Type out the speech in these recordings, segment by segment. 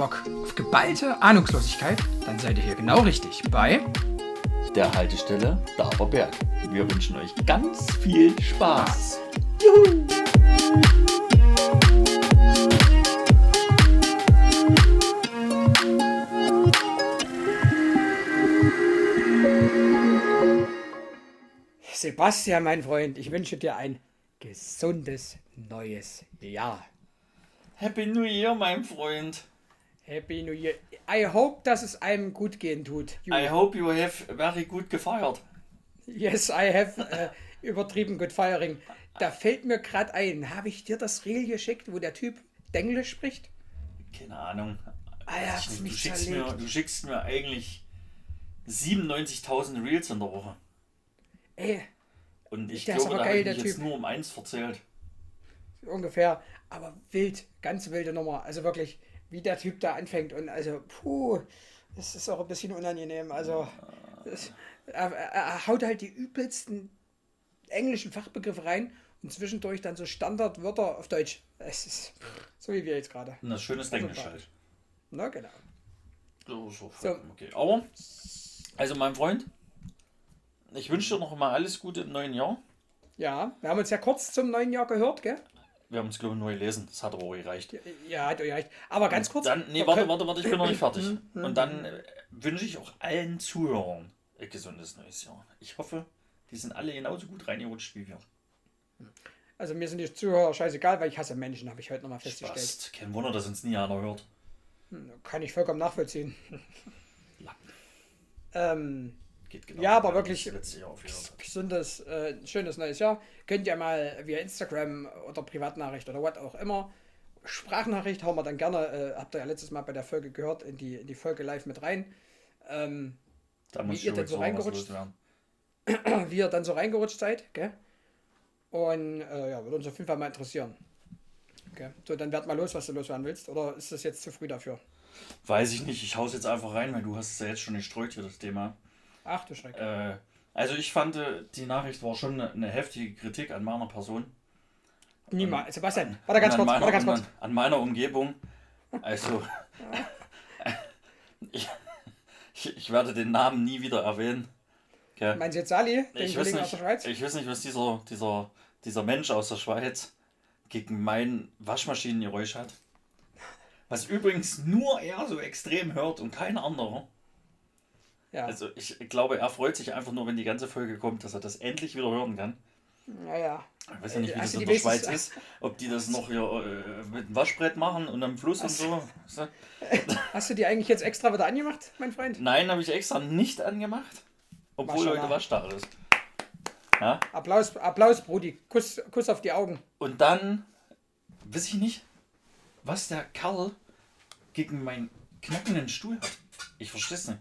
Bock auf geballte Ahnungslosigkeit? Dann seid ihr hier genau richtig bei der Haltestelle Daberberg. Wir wünschen euch ganz viel Spaß. Juhu! Sebastian, mein Freund, ich wünsche dir ein gesundes neues Jahr. Happy New Year, mein Freund. Happy New Year. I hope, dass es einem gut gehen tut. You. I hope you have very good gefeiert. Yes, I have uh, übertrieben good firing. Da fällt mir gerade ein, habe ich dir das Reel geschickt, wo der Typ Englisch spricht? Keine Ahnung. Ah, ja, du, du, schickst mir, du schickst mir eigentlich 97.000 Reels in der Woche. Ey. Und ich glaube, da habe ich mich jetzt nur um eins verzählt. Ungefähr. Aber wild, ganz wilde Nummer. Also wirklich, wie der Typ da anfängt. Und also, puh, das ist auch ein bisschen unangenehm. Also, das, er, er, haut halt die übelsten englischen Fachbegriffe rein und zwischendurch dann so Standardwörter auf Deutsch. Es ist so wie wir jetzt gerade. Das schönes also Englisch halt. Na, genau. So, so, so. Okay. Aber, also mein Freund, ich wünsche dir noch mal alles Gute im neuen Jahr. Ja, wir haben uns ja kurz zum neuen Jahr gehört, gell? Wir haben uns, glaube ich, neu gelesen. Das hat aber auch gereicht. Ja, hat gereicht. Aber ganz kurz. Dann, nee, warte, warte, warte, ich bin noch nicht fertig. Und dann äh, wünsche ich auch allen Zuhörern ein gesundes neues Jahr. Ich hoffe, die sind alle genauso gut reingerutscht wie wir. Also mir sind die Zuhörer scheißegal, weil ich hasse Menschen, habe ich heute nochmal festgestellt. Spaß. Kein Wunder, dass uns nie einer hört. Hm, kann ich vollkommen nachvollziehen. ähm, Geht genau ja, aber wirklich gesundes, äh, schönes neues Jahr. Könnt ihr mal via Instagram oder Privatnachricht oder was auch immer. Sprachnachricht hauen wir dann gerne, äh, habt ihr ja letztes Mal bei der Folge gehört, in die, in die Folge live mit rein. Ähm, da wie ihr dann so reingerutscht wie ihr dann so reingerutscht seid, gell? Und äh, ja, würde uns auf jeden Fall mal interessieren. Okay. So, dann werd mal los, was du loswerden willst. Oder ist das jetzt zu früh dafür? Weiß ich nicht. Ich hau's jetzt einfach rein, weil du hast es ja jetzt schon gestreut hier, das Thema. Ach du Schreck. Äh, also ich fand, äh, die Nachricht war schon eine, eine heftige Kritik an meiner Person. Niemals. Sebastian, warte ganz kurz, meiner, warte ganz kurz. An, an, meiner Umgebung. Also, ich, ich, ich, werde den Namen nie wieder erwähnen. Okay. Meinst du jetzt Sali, den ich Kollegen nicht, aus der Schweiz? Ich weiß nicht, was dieser, dieser, dieser Mensch aus der Schweiz gegen mein Waschmaschinengeräusch hat. Was übrigens nur er so extrem hört und kein anderer. Ja. Also ich glaube, er freut sich einfach nur, wenn die ganze Folge kommt, dass er das endlich wieder hören kann. Naja. Ich weiß ja nicht, wie das in der Schweiz ist. Ob die das noch hier äh, mit dem Waschbrett machen und am Fluss Hast und so. Hast du die eigentlich jetzt extra wieder angemacht, mein Freund? Nein, habe ich extra nicht angemacht. Obwohl heute Waschtag ist. Ja? Applaus, Applaus, Brudi. Kuss, Kuss auf die Augen. Und dann, weiß ich nicht, was der Kerl gegen meinen knackenden Stuhl hat. Ich verstehe es nicht.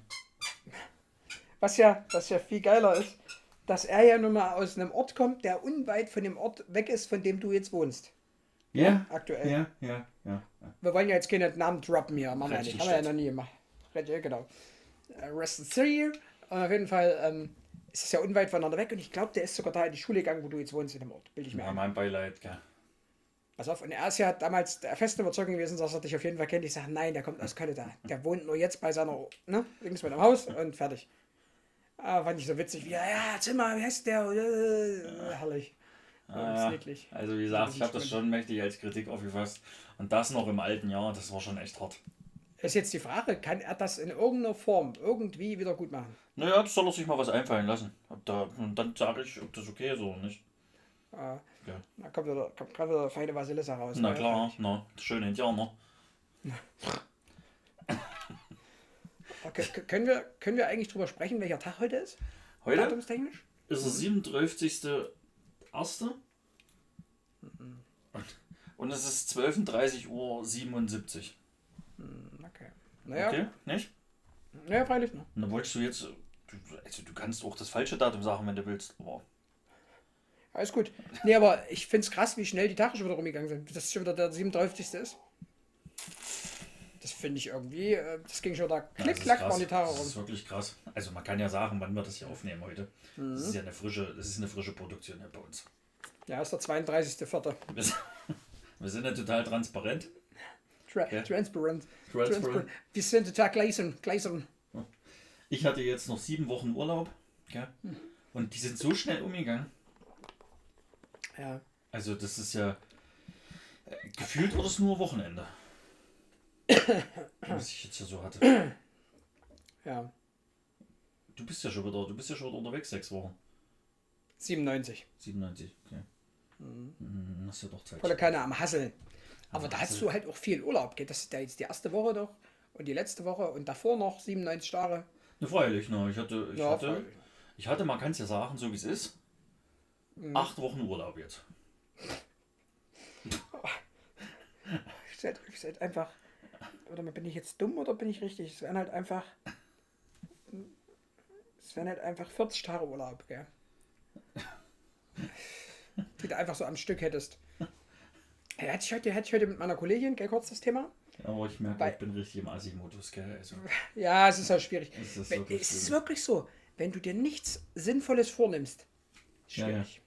Was ja, was ja viel geiler ist, dass er ja nun mal aus einem Ort kommt, der unweit von dem Ort weg ist, von dem du jetzt wohnst. Ja. ja aktuell. Ja, ja, ja, ja. Wir wollen ja jetzt keine Namen droppen hier. Machen wir nicht. Haben wir ja noch nie gemacht. Ja, genau. Äh, Rest in City. Und auf jeden Fall ähm, ist es ja unweit voneinander weg. Und ich glaube, der ist sogar da in die Schule gegangen, wo du jetzt wohnst in dem Ort. Bild ich mir ja, mein Beileid, gell. Pass auf, und er ist ja damals der festen Überzeugung gewesen, dass er dich auf jeden Fall kennt. Ich sage, nein, der kommt aus Kanada. Der wohnt nur jetzt bei seiner, ne, links mit dem Haus und fertig. Ah, fand ich so witzig, wie, ja, Zimmer, wie heißt der? Äh, herrlich. Ah, ja. Also wie gesagt, ich habe das schon mächtig als Kritik aufgefasst. Und das noch im alten Jahr, das war schon echt hart. Ist jetzt die Frage, kann er das in irgendeiner Form irgendwie wieder gut machen? Naja, das soll er sich mal was einfallen lassen. Da, und dann sage ich, ob das okay ist oder nicht. Ah, ja. Da kommt, wieder, kommt gerade wieder feine Vasilissa raus. Na klar, na, schöne Indianer. Okay, können, wir, können wir eigentlich drüber sprechen, welcher Tag heute ist? Heute? Datumstechnisch? Ist der 37. Erste. Mhm. Und es ist 12.30 Uhr 77. Hm, okay. Naja. Okay, nicht? Ja, freilich. Und dann wolltest du jetzt. Du, also du kannst auch das falsche Datum sagen, wenn du willst. Aber Alles gut. Nee, aber ich finde es krass, wie schnell die Tage schon wieder rumgegangen sind. Dass es schon wieder der 37. ist. Das finde ich irgendwie, äh, das ging schon da klick, ja, klack, die Tage rum. Das ist wirklich krass. Also man kann ja sagen, wann wir das hier aufnehmen heute. Mhm. Das ist ja eine frische, das ist eine frische Produktion hier bei uns. Ja, ist der 32.04. Wir, wir sind ja total transparent. Tra Ja. Transparent. Transparent. Wir sind total gleisern. gleisern. Ich hatte jetzt noch sieben Wochen Urlaub. Gell? Und die sind so schnell umgegangen. Ja. Also das ist ja... äh, Gefühlt war das nur Wochenende. Was ich jetzt hier so hatte. Ja. Du bist ja schon wieder, du bist ja schon wieder unterwegs, sechs Wochen. 97. 97, okay. Mhm. Hast ja doch Zeit. Volle Kanne am Hasseln. Aber da hast du halt auch viel Urlaub. Geht das ist ja jetzt die erste Woche doch und die letzte Woche und davor noch 97 Tage. Ne, freilich, ne. Ich hatte, ich Ja, hatte, freilich. ich hatte, man kann es ja sagen, so wie es ist, Mhm. acht Wochen Urlaub jetzt. Seid, seid einfach. Oder bin ich jetzt dumm oder bin ich richtig? Es wären halt einfach. Es wären halt einfach 40 Tage Urlaub, gell? Die du einfach so am Stück hättest. Ja, hatte ich heute, hatte ich heute mit meiner Kollegin, gell, kurz das Thema? Aber ich merke, Bei- ich bin richtig im Assi-Modus, gell. Also, Ja, es ist halt schwierig. Es ist Wenn, wirklich es ist wirklich so, wenn du dir nichts Sinnvolles vornimmst, Ja, schwierig.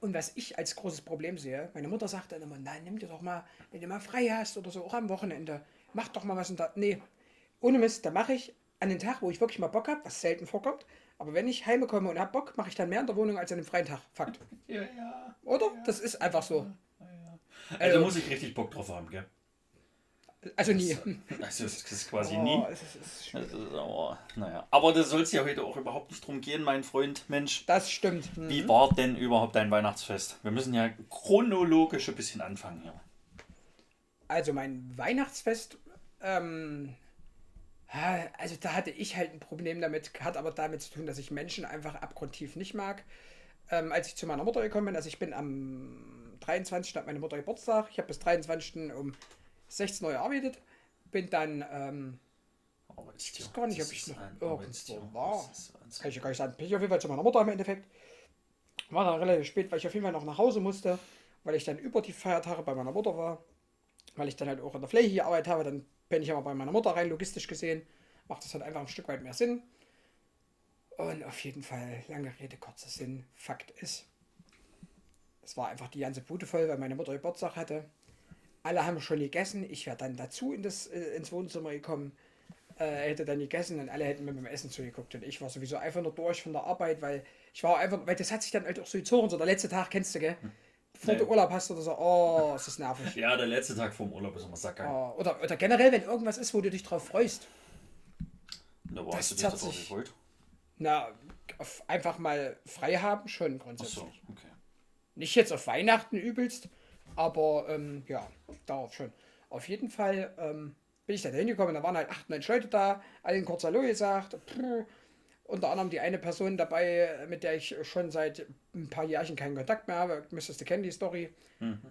Und was ich als großes Problem sehe, meine Mutter sagt dann immer, nein, nimm dir doch mal, wenn du mal frei hast oder so, auch am Wochenende, mach doch mal was und da. Nee, ohne Mist, da mache ich an den Tag, wo ich wirklich mal Bock habe, was selten vorkommt, aber wenn ich heimkomme und hab Bock, mache ich dann mehr in der Wohnung als an dem freien Tag. Fakt. ja, ja. Oder? Das ist einfach so. Also muss ich richtig Bock drauf haben, gell. Also nie. Also das ist quasi Oh, nie. es ist, es ist. Also, aber, naja. Aber das soll es ja heute auch überhaupt nicht drum gehen, mein Freund. Mensch, Das stimmt. Hm. wie war denn überhaupt dein Weihnachtsfest? Wir müssen ja chronologisch ein bisschen anfangen hier. Also mein Weihnachtsfest, ähm, also da hatte ich halt ein Problem damit, hat aber damit zu tun, dass ich Menschen einfach abgrundtief nicht mag. Ähm, als ich zu meiner Mutter gekommen bin, also ich bin am 23. hat meine Mutter Geburtstag, ich habe bis 23. um 16 Uhr gearbeitet, bin dann, ähm, Arbeitstier. weiß gar nicht, ob ich noch irgendwo Arbeitstier. war. Das kann ich ja gar nicht sagen, bin ich auf jeden Fall zu meiner Mutter im Endeffekt. War dann relativ spät, weil ich auf jeden Fall noch nach Hause musste, weil ich dann über die Feiertage bei meiner Mutter war. Weil ich dann halt auch in der Fläche gearbeitet habe, dann bin ich aber bei meiner Mutter rein, logistisch gesehen. Macht das halt einfach ein Stück weit mehr Sinn. Und auf jeden Fall, lange Rede, kurzer Sinn. Fakt ist, es war einfach die ganze Bude voll, weil meine Mutter Geburtstag hatte. Alle haben schon gegessen. Ich wäre dann dazu in das, äh, ins Wohnzimmer gekommen äh, hätte dann gegessen und alle hätten mir beim Essen zugeguckt und ich war sowieso einfach nur durch von der Arbeit, weil ich war einfach, weil das hat sich dann halt auch so gezogen, so der letzte Tag kennst du, gell? Ja. du Urlaub hast oder so, oh, es ist nervig. Ja, der letzte Tag vorm Urlaub ist immer Sackgeil. Oh, oder, oder generell, wenn irgendwas ist, wo du dich drauf freust. Da das warst du dich das sich. gefreut. Na, auf einfach mal frei haben, schon grundsätzlich. okay. Nicht jetzt auf Weihnachten übelst, aber ähm, ja, darauf schon. Auf jeden Fall ähm, bin ich da hingekommen, da waren halt acht, neun Leute da, allen kurz Hallo gesagt. Puh. Unter anderem die eine Person dabei, mit der ich schon seit ein paar Jahren keinen Kontakt mehr habe. Müsstest du kennen, die Story.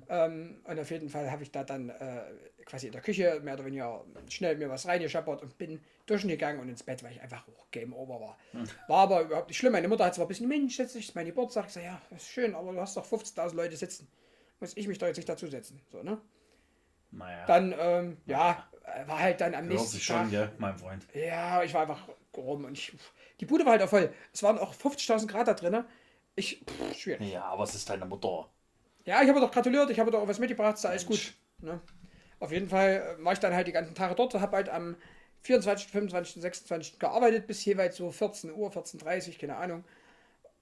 Ähm, und auf jeden Fall habe ich da dann äh, quasi in der Küche mehr oder weniger schnell mir was reingeschappert und bin duschen gegangen und ins Bett, weil ich einfach auch Game Over war. War aber überhaupt nicht schlimm. Meine Mutter hat zwar ein bisschen, Mensch, dich, ist mein Geburtstag. Ich sage, ja, ist schön, aber du hast doch 15.000 Leute sitzen. Muss ich mich doch jetzt nicht dazusetzen. So, ne? Naja, Dann, ähm, ja, war halt dann am hört nächsten sich Tag. schon, gell, mein Freund. Ja, ich war einfach rum und ich, die Bude war halt auch voll. Es waren auch 50.000 Grad da drin. Ich, pff, schwierig. Ja, aber es ist deine Mutter. Ja, ich habe doch gratuliert, ich habe doch auch was mitgebracht, ist alles gut. Ne? Auf jeden Fall äh, war ich dann halt die ganzen Tage dort, habe halt am 24., 25., 26. gearbeitet, bis jeweils so 14 Uhr, 14.30 Uhr, keine Ahnung.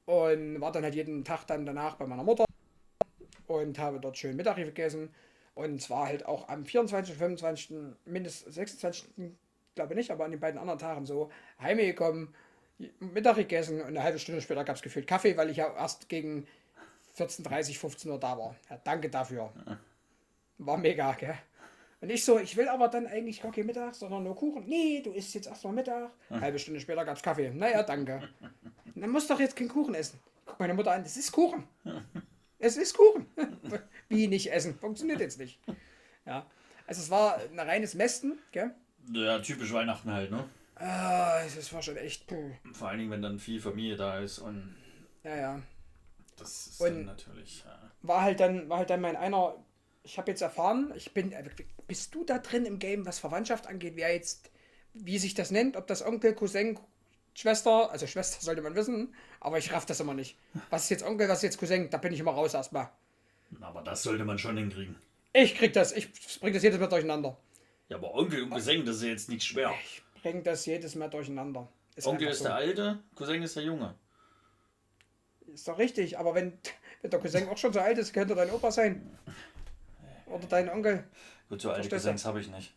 Und war dann halt jeden Tag dann danach bei meiner Mutter und habe dort schön Mittag gegessen. Und zwar halt auch am 24., 25., mindestens 26., glaube nicht, aber an den beiden anderen Tagen so heimgekommen, Mittag gegessen und eine halbe Stunde später gab es gefühlt Kaffee, weil ich ja erst gegen 14.30, 15 Uhr da war. Ja, danke dafür. War mega, gell? Und ich so, ich will aber dann eigentlich gar kein Mittag, sondern nur Kuchen. Nee, du isst jetzt erstmal Mittag. Halbe Stunde später gab's Kaffee. Naja, danke. Dann musst doch jetzt kein Kuchen essen. Guck meine Mutter an, das ist Kuchen. Es ist Kuchen. Wie nicht essen? Funktioniert jetzt nicht. Ja. Also es war ein reines Mästen, gell? Ja, typisch Weihnachten halt, ne? Ah, es war schon echt. Puh. Vor allen Dingen, wenn dann viel Familie da ist und Ja, ja. das ist Und- dann natürlich. Ja. war halt dann, war halt dann mein einer. Ich habe jetzt erfahren, ich bin. äh, Bist du da drin im Game, was Verwandtschaft angeht, wer jetzt, wie sich das nennt, ob das Onkel, Cousin, Schwester, also Schwester sollte man wissen, aber ich raff das immer nicht. Was ist jetzt Onkel, was ist jetzt Cousin, da bin ich immer raus erstmal. Aber das sollte man schon hinkriegen. Ich krieg das, ich bring das jedes Mal durcheinander. Ja, aber Onkel und Cousin, das ist ja jetzt nicht schwer. Ich bringe das jedes Mal durcheinander. Ist Onkel ist so. der Alte, Cousin ist der Junge. Ist doch richtig, aber wenn, wenn der Cousin auch schon so alt ist, könnte dein Opa sein. Oder dein Onkel. Gut, so alte? Cousins habe ich nicht.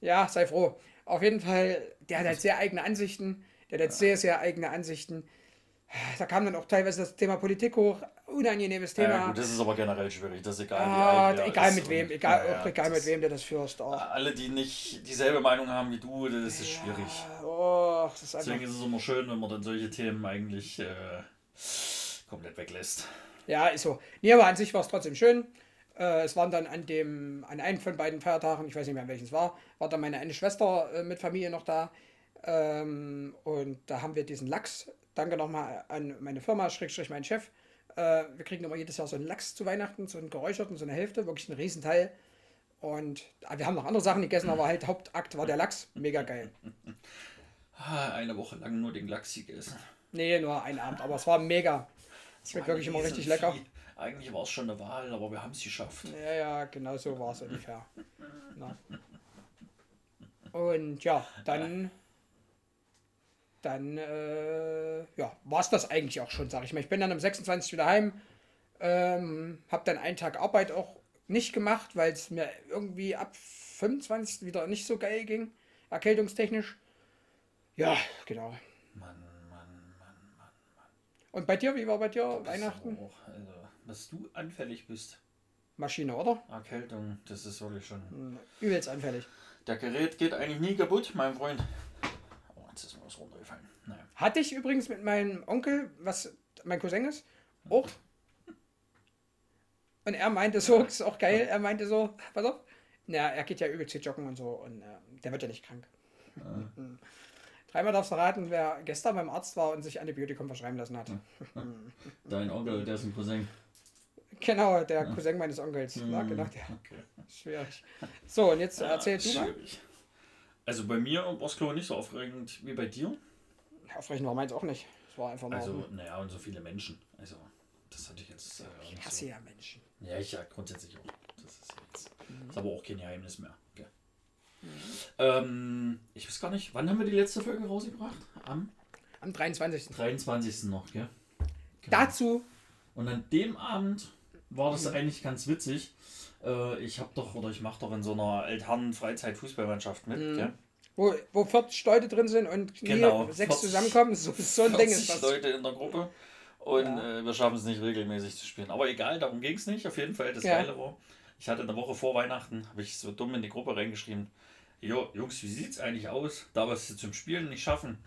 Ja, sei froh. Auf jeden Fall, der hat halt sehr eigene Ansichten. Der hat halt sehr, sehr eigene Ansichten. Da kam dann auch teilweise das Thema Politik hoch. Unangenehmes Thema. Ja, gut, das ist aber generell schwierig. Das ist egal, wie ah, wer egal ist mit wem, egal, Ja, auch ja, egal mit wem du das führst. Oh, Alle, die nicht dieselbe Meinung haben wie du, das ist schwierig. oh das ist Deswegen ist es immer schön, wenn man dann solche Themen eigentlich äh, komplett weglässt. ja, ist so. Nee, aber an sich war es trotzdem schön. Äh, es waren dann an dem, an einem von beiden Feiertagen, ich weiß nicht mehr, an welchen es war, war dann meine eine Schwester äh, mit Familie noch da. Ähm, und da haben wir diesen Lachs, danke nochmal an meine Firma, Schrägstrich mein Chef. Äh, wir kriegen immer jedes Jahr so einen Lachs zu Weihnachten, so einen geräucherten, so eine Hälfte, wirklich ein Riesenteil. Und ah, wir haben noch andere Sachen gegessen, aber halt Hauptakt war der Lachs. Mega geil. Ah, Eine Woche lang nur den Lachs gegessen. Nee, nur ein Abend, aber es war mega. Schmeckt wirklich immer richtig lecker. Eigentlich war es schon eine Wahl, aber wir haben es geschafft. Ja, ja, genau so war es ungefähr. Na. Und ja, dann, dann äh, ja, war es das eigentlich auch schon, sag ich mal. Ich bin dann am 26. wieder heim, ähm, habe dann einen Tag Arbeit auch nicht gemacht, weil es mir irgendwie ab 25. wieder nicht so geil ging, erkältungstechnisch. Ja, genau. Mann, Mann, Mann. Und bei dir, wie war bei dir Weihnachten? Auch, also, dass du anfällig bist. Maschine, oder? Erkältung, das ist wirklich schon. Hm, Übelst anfällig. Der Gerät geht eigentlich nie kaputt, mein Freund. Jetzt ist mir was runtergefallen. Naja. Hatte ich übrigens mit meinem Onkel, was mein Cousin ist, auch. Und er meinte so, das ist auch geil, er meinte so, pass auf, na, er geht ja übelst viel joggen und so und äh, der wird ja nicht krank. Dreimal darfst du raten, wer gestern beim Arzt war und sich Antibiotikum verschreiben lassen hat. Dein Onkel, der ist ein Cousin. Genau, der Cousin meines Onkels. Ja, genau, der. Okay. Schwierig. So, und jetzt erzähl du mal. Schwierig. Also bei mir war es glaube ich nicht so aufregend wie bei dir. Aufrechnen war meins auch nicht. Es war einfach nur. Also, naja, und so viele Menschen. Also, das hatte ich jetzt. Äh, ich hasse so. ja Menschen. Ja, ich ja grundsätzlich auch. Das ist jetzt. Ist aber auch kein Geheimnis mehr. Gell? Ähm, ich weiß gar nicht, wann haben wir die letzte Folge rausgebracht? Am Am 23. 23. noch, gell? Genau. Dazu, Und an dem Abend war das eigentlich ganz witzig. Äh, ich habe doch, oder ich mache doch in so einer Altherren Freizeit-Fußballmannschaft mit, gell? wo, wo 40 Leute drin sind und Genau, sechs 40 zusammenkommen, so, so ein Ding ist 40 das. Leute in der Gruppe und Ja. äh, wir schaffen es nicht regelmäßig zu spielen. Aber egal, darum ging es nicht. Auf jeden Fall, das Ja. Geile war, ich hatte eine Woche vor Weihnachten, habe ich so dumm in die Gruppe reingeschrieben, jo, Jungs, wie sieht's eigentlich aus, da wir es zum Spielen nicht schaffen,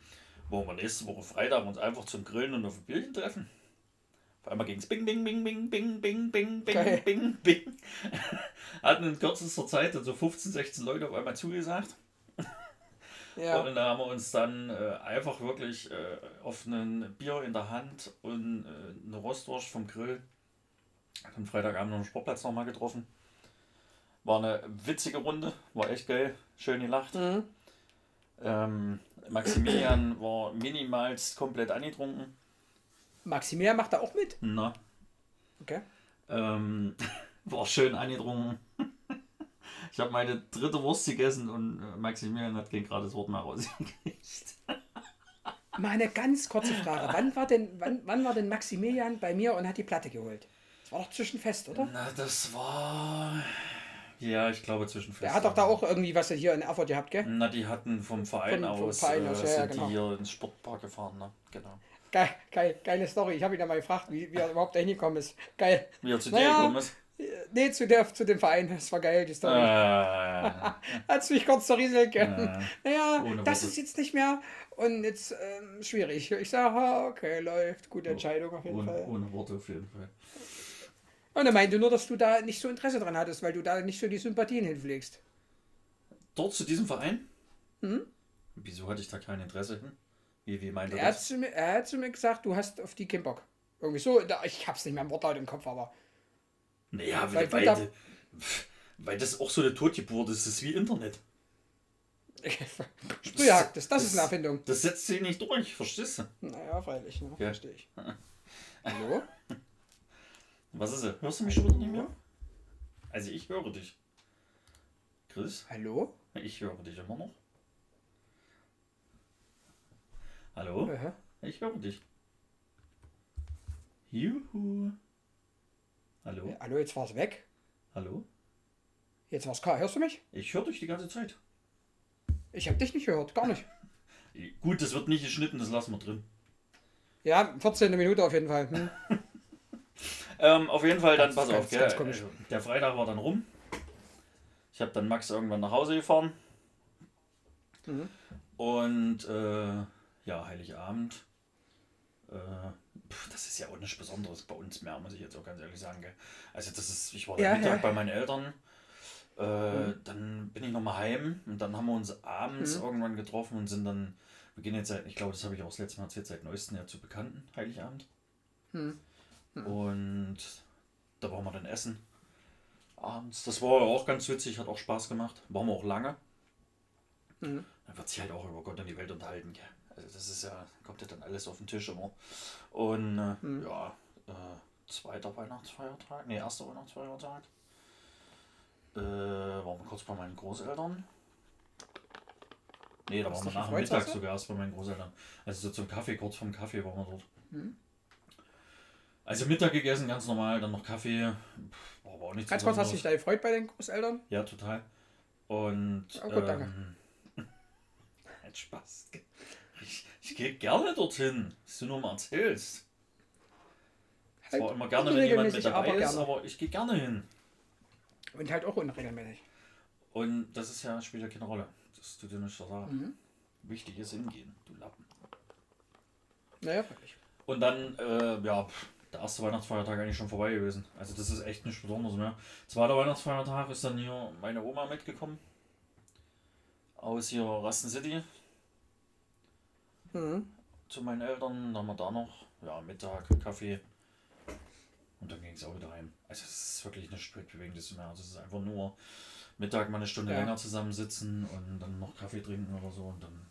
wollen wir nächste Woche Freitag uns einfach zum Grillen und auf ein Bierchen treffen? Auf einmal ging es bing, bing, bing, bing, bing, bing, bing, bing, Geil. bing, bing. Hatten in kürzester Zeit dann so 15, 16 Leute auf einmal zugesagt. Ja. Und da haben wir uns dann äh, einfach wirklich äh, auf ein Bier in der Hand und äh, eine Rostwurst vom Grill am Freitagabend noch am Sportplatz nochmal getroffen. War eine witzige Runde, war echt geil, schön gelacht. Mhm. Ähm, Maximilian war minimalst komplett angetrunken. Maximilian macht da auch mit. Na, Okay. ähm, war schön angetrunken. Ich habe meine dritte Wurst gegessen und äh, Maximilian hat kein gerades Wort mehr rausgekriegt. Mal eine ganz kurze Frage. Wann war denn, wann, wann war denn Maximilian bei mir und hat die Platte geholt? Das war doch zwischenfest, oder? Na, das war. Ja, ich glaube zwischen Der hat doch da auch irgendwie was hier in Erfurt gehabt, gell? Na, die hatten vom Verein Vom- vom aus, Verein äh, aus, ja, ja, sind genau. die hier ins Sportpark gefahren, ne? Genau. Geil, geil, geile Story. Ich habe ihn ja mal gefragt, wie, wie er überhaupt da hingekommen ist. Geil. Wie er zu Naja. dir gekommen ist. Nee, zu, der, zu dem Verein. Das war geil, die Story. Äh, Hat's mich kurz zerrieselt. gell? äh, Naja, das Worte. ist jetzt nicht mehr. Und jetzt ähm, schwierig. Ich sage, ah, okay, läuft. Gute Entscheidung auf jeden ohne, Fall. ohne Worte auf jeden Fall. Und er meinte nur, dass du da nicht so Interesse dran hattest, weil du da nicht so die Sympathien hinpflegst. Dort zu diesem Verein? Mhm. Wieso hatte ich da kein Interesse hin? Wie, wie meint er hat, das? zu mir, er hat zu mir gesagt, du hast auf die keinen Bock. Irgendwie so, da, ich hab's nicht mehr im Wortlaut im Kopf, aber. Naja, weil weil, weil, weil das auch so eine Totgeburt ist. Das ist wie Internet. Sprühjagd, das, das ist eine Erfindung. Das setzt sich nicht durch, verstehst du? Naja, freilich, ne? Ja. verstehe ich. Hallo? Was ist es? Hörst du mich schon wieder nicht mehr? Also ich höre dich. Chris, Hallo? ich höre dich immer noch. Hallo? Aha. Ich höre dich. Juhu. Hallo? Ja, hallo, jetzt war's weg. Hallo? Jetzt war's klar. Hörst du mich? Ich höre dich die ganze Zeit. Ich habe dich nicht gehört, gar nicht. Gut, das wird nicht geschnitten, das lassen wir drin. Ja, 14. Minute auf jeden Fall. Hm. Ähm, auf jeden Fall, dann Ganz- pass ganz- auf, gell? ganz komisch. Also, Der Freitag war dann rum. Ich habe dann Max irgendwann nach Hause gefahren. Mhm. Und äh, ja, Heiligabend. Äh, pf, das ist ja auch nichts Besonderes bei uns mehr, muss ich jetzt auch ganz ehrlich sagen. Gell? Also das ist, ich war Ja, Mittag ja. bei meinen Eltern. Äh, Dann bin ich nochmal heim und dann haben wir uns abends Mhm. irgendwann getroffen und sind dann, wir gehen jetzt seit, ich glaube, das habe ich auch das letzte Mal erzählt, seit neuestem ja zu Bekannten, Heiligabend. Hm. Und da waren wir dann essen. Abends. Das war auch ganz witzig, hat auch Spaß gemacht. Waren wir auch lange. Mhm. Dann wird sich halt auch über Gott und die Welt unterhalten. Gell? Also das ist ja, kommt ja dann alles auf den Tisch immer. Und äh, Mhm. ja, äh, zweiter Weihnachtsfeiertag, nee, erster Weihnachtsfeiertag. Äh, waren wir kurz bei meinen Großeltern. Nee, da waren wir nach dem Mittag sogar erst bei meinen Großeltern. Also so zum Kaffee, kurz vorm Kaffee waren wir dort. Mhm. Also Mittag gegessen, ganz normal, dann noch Kaffee. Pff, War aber auch nichts Ganz kurz, hast du dich da gefreut bei den Großeltern? Ja, total. Und. Oh, gut, danke. ähm, Hat Spaß. Ich, ich gehe gerne dorthin, was du nur mal erzählst. Halt Zwar immer gerne, wenn jemand mit dabei aber ist, aber ich gehe gerne hin. Und halt auch unregelmäßig. Und das ist ja, spielt ja keine Rolle. Das tut dir nicht zur Sache. Mhm. Wichtig ist hingehen, du Lappen. Naja, wirklich. Und dann, äh, ja, der erste Weihnachtsfeiertag eigentlich schon vorbei gewesen. Also das ist echt nichts Besonderes mehr. Zweiter Weihnachtsfeiertag ist dann hier meine Oma mitgekommen. Aus hier Rasten City Mhm. zu meinen Eltern. Dann haben wir da noch, ja, Mittag, Kaffee. Und dann ging es auch wieder heim. Also es ist wirklich nichts Bewegendes mehr. Also es ist einfach nur Mittag mal eine Stunde Ja. länger zusammensitzen und dann noch Kaffee trinken oder so. Und dann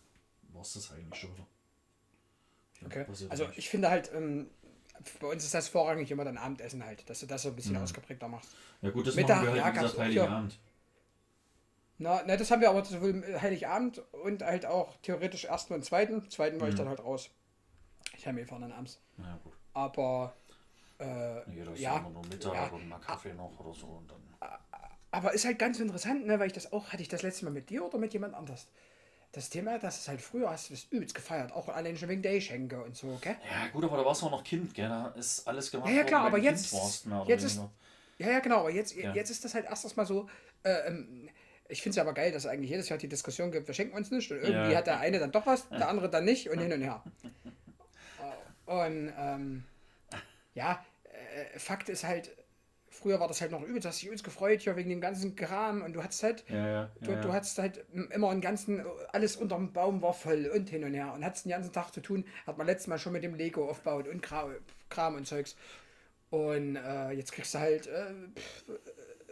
war es das eigentlich schon wieder. Ja, Okay. Also ich finde halt, ähm, bei uns ist das vorrangig immer dann Abendessen halt, dass du das so ein bisschen Mhm. ausgeprägter machst. Ja gut, das Mittag, machen wir halt, ja, wie gesagt. Heiligabend. Na, na, das haben wir aber sowohl Heiligabend und halt auch theoretisch ersten und zweiten. Zweiten war ich Mhm. dann halt raus. Ich habe gefahren dann abends. Ja gut. Aber äh, Jeder ist Ja, immer nur Mittag ja. und mal Kaffee noch oder so. Und dann, Aber ist halt ganz interessant, ne, weil ich das auch, hatte ich das letzte Mal mit dir oder mit jemand anders? Das Thema, dass es halt früher hast du das übelst gefeiert, auch allein schon wegen der Geschenke und so, gell? ja gut, aber da warst du auch noch Kind, gell? Da ist alles gemacht Ja, ja, klar, aber jetzt- Kind warst, jetzt ist-. Ja, ja, genau, aber jetzt, Ja. jetzt ist das halt erst mal so, äh, ähm, ich finde es ja aber geil, dass es eigentlich jedes Jahr die Diskussion gibt, wir schenken uns nicht und irgendwie Ja. hat der eine dann doch was, der andere dann nicht und hin und her. Und ähm, ja, äh, Fakt ist halt, früher war das halt noch übelst, hast dich übelst gefreut hier wegen dem ganzen Kram und du hattest halt Ja, ja. Du, ja, du ja. hattest halt immer einen ganzen, alles unterm Baum war voll und hin und her und hattest den ganzen Tag zu tun. Hat man letztes Mal schon mit dem Lego aufgebaut und Kram, und Zeugs. Und äh, jetzt kriegst du halt äh,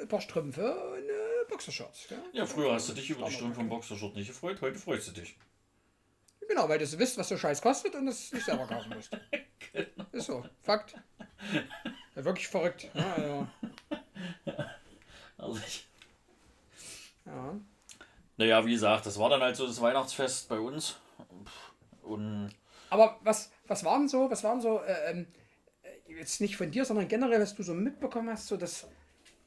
ein paar Strümpfe und äh, Boxershorts. Ja? ja, früher hast du dich über die Strümpfe vom. Boxershort nicht gefreut, heute freust du dich. Genau, weil du wisst, was so Scheiß kostet und es nicht selber kaufen musst. Genau. Ist so, Fakt. Ja, wirklich verrückt. Ja, also, Also ich, ja. naja, wie gesagt, das war dann halt so das Weihnachtsfest bei uns. Und Aber was, was waren so, was waren so, äh, ähm, äh, jetzt nicht von dir, sondern generell, was du so mitbekommen hast, so das,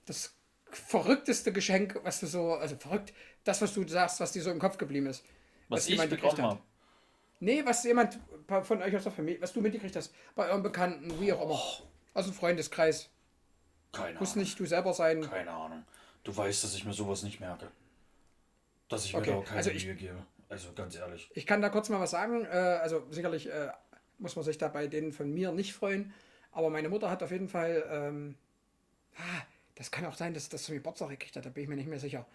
das verrückteste Geschenk, was du so, also verrückt, das, was du sagst, was dir so im Kopf geblieben ist. was Was ich jemand gekriegt bekommen hat. habe. Nee, was jemand von euch aus der Familie, was du mitgekriegt hast, bei euren Bekannten, wie auch immer, aus dem Freundeskreis. Keine Muss Ahnung. nicht du selber sein. Keine Ahnung. Du weißt, dass ich mir sowas nicht merke. Dass ich mir Okay, da auch keine also ich- Mühe gebe. Also ganz ehrlich. Ich kann da kurz mal was sagen. Äh, also sicherlich äh, muss man sich da bei denen von mir nicht freuen. Aber meine Mutter hat auf jeden Fall. Ähm, ah, das kann auch sein, dass das zum Geburtstag gekriegt hat. Da bin ich mir nicht mehr sicher.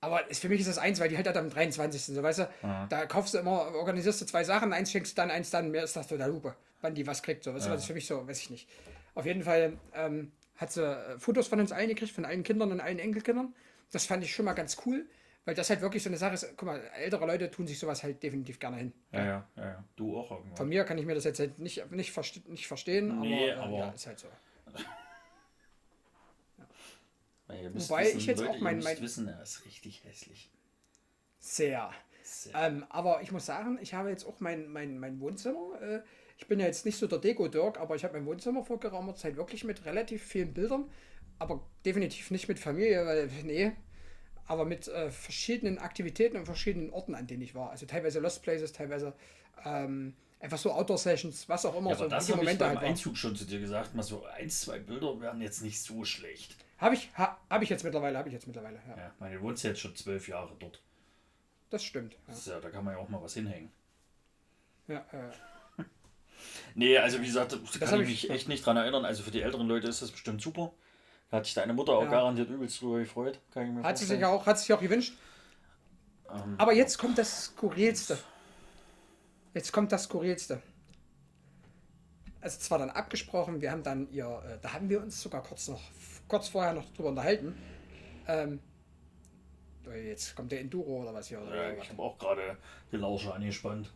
Aber ist, für mich ist das eins, weil die halt am 23. So, weißt du, da kaufst du immer, organisierst du zwei Sachen, eins schenkst du dann, eins dann, mir ist das total Lupe, wann die was kriegt. So, weißt du, das ist für mich so, weiß ich nicht. Auf jeden Fall ähm, hat sie äh, Fotos von uns allen gekriegt, von allen Kindern und allen Enkelkindern. Das fand ich schon mal ganz cool, weil das halt wirklich so eine Sache ist. Guck mal, ältere Leute tun sich sowas halt definitiv gerne hin. Ja, ja, ja, ja. Du auch irgendwann. Von mir kann ich mir das jetzt halt nicht, nicht, verste nicht verstehen, Nee, aber, äh, aber- ja, ist halt so. Müsst Wobei wissen, ich jetzt Leute, auch mein- mein- wissen, er ist richtig hässlich. Sehr. Sehr. Ähm, aber ich muss sagen, ich habe jetzt auch mein, mein, mein Wohnzimmer. Äh, ich bin ja jetzt nicht so der Deko-Dirk, aber ich habe mein Wohnzimmer vor geraumer Zeit wirklich mit relativ vielen Bildern. Aber definitiv nicht mit Familie, weil, nee. Aber mit äh, verschiedenen Aktivitäten und verschiedenen Orten, an denen ich war. Also teilweise Lost Places, teilweise ähm, einfach so Outdoor-Sessions, was auch immer. Ja, so aber das die habe ich beim halt. Einzug schon zu dir gesagt. Mal so ein, zwei Bilder wären jetzt nicht so schlecht. Habe ich, ha, hab ich jetzt mittlerweile, habe ich jetzt mittlerweile. Ja, Ja, meine, du jetzt schon zwölf Jahre dort. das stimmt. Ja, Das ja, da kann man ja auch mal was hinhängen. ja, äh, Nee, also wie gesagt, da kann ich ich- mich echt nicht dran erinnern. Also für die älteren Leute ist das bestimmt super. Da hat sich deine Mutter auch Ja. garantiert übelst drüber gefreut. Kann ich mir hat sie sich auch, hat sich auch gewünscht. Ähm, Aber jetzt kommt das Skurrilste. Jetzt kommt das Skurrilste. Also zwar dann abgesprochen, wir haben dann ihr, äh, da haben wir uns sogar kurz noch, kurz vorher noch drüber unterhalten. Ähm, jetzt kommt der Enduro oder was hier. Oder ja, ich habe auch gerade die Lausche angespannt.